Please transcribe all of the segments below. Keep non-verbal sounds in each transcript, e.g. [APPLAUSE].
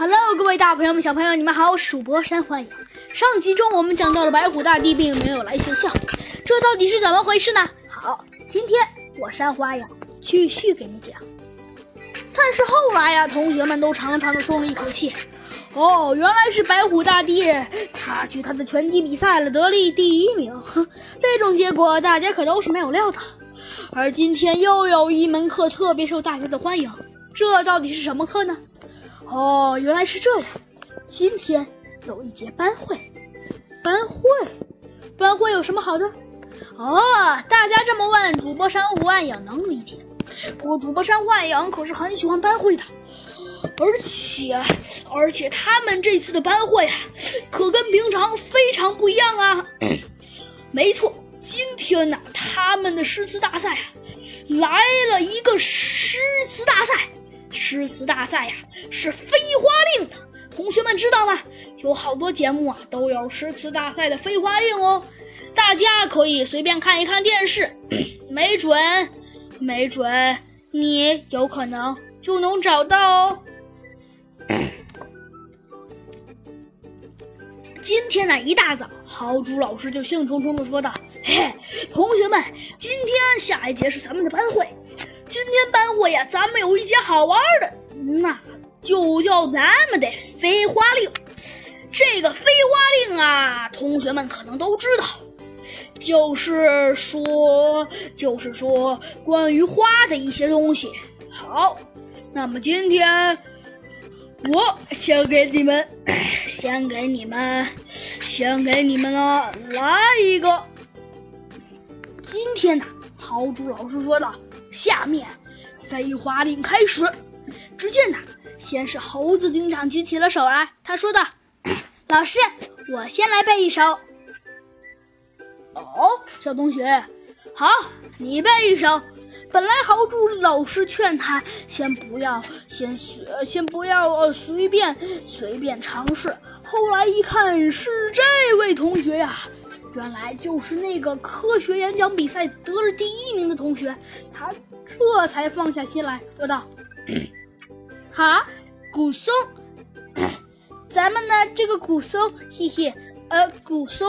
Hello，各位大朋友们、小朋友，你们好，我是主播山欢迎。上集中我们讲到了白虎大帝并没有来学校，这到底是怎么回事呢？好，今天我山花呀继续给你讲。但是后来呀，同学们都长长的松了一口气。哦，原来是白虎大帝，他去他的拳击比赛了，得了第一名。哼这种结果大家可都是没有料到。而今天又有一门课特别受大家的欢迎，这到底是什么课呢？哦，原来是这样。今天有一节班会，班会，班会有什么好的？哦，大家这么问，主播山湖暗影能理解。不过主播山湖暗影可是很喜欢班会的，而且，而且他们这次的班会啊，可跟平常非常不一样啊。[COUGHS] 没错。今天呢，他们的诗词大赛啊，来了一个诗词大赛。诗词大赛呀，是飞花令的。同学们知道吗？有好多节目啊，都有诗词大赛的飞花令哦。大家可以随便看一看电视，[CLEARS THROAT] 没准，没准你有可能就能找到哦。[CLEARS THROAT] 今天呢，一大早，豪猪老师就兴冲冲地说道：“嘿，同学们，今天下一节是咱们的班会。今天班会呀，咱们有一节好玩的，那就叫咱们的飞花令。这个飞花令啊，同学们可能都知道，就是说，就是说关于花的一些东西。好，那么今天我先给你们。[COUGHS] ”先给你们，先给你们呢，来一个。今天呢，豪猪老师说道：“下面飞花令开始。”只见呢，先是猴子警长举起了手来，他说道：“ [CLEARS THROAT] 老师，我先来背一首。”哦，小同学，好，你背一首。本来豪猪老师劝他先不要，先学，先不要随便随便尝试。后来一看是这位同学呀，原来就是那个科学演讲比赛得了第一名的同学，他这才放下心来说道：“ [COUGHS] 好，古松，[COUGHS] 咱们呢这个古松，嘿嘿，呃古松，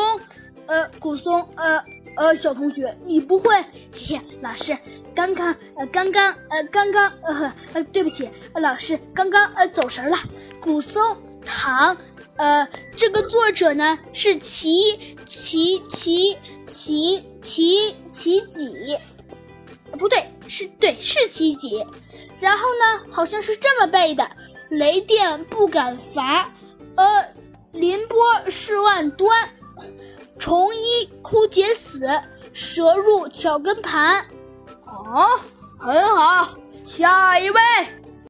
呃古松，呃。”呃，小同学，你不会？嘿嘿，老师，刚刚呃，刚刚呃，刚刚呃呃，对不起，老师，刚刚呃走神了。古松唐，呃，这个作者呢是齐齐齐齐齐齐己，不对，是对是齐己。然后呢，好像是这么背的：雷电不敢伐，呃，凌波是万端。虫衣枯竭死，蛇入巧根盘。哦，很好，下一位。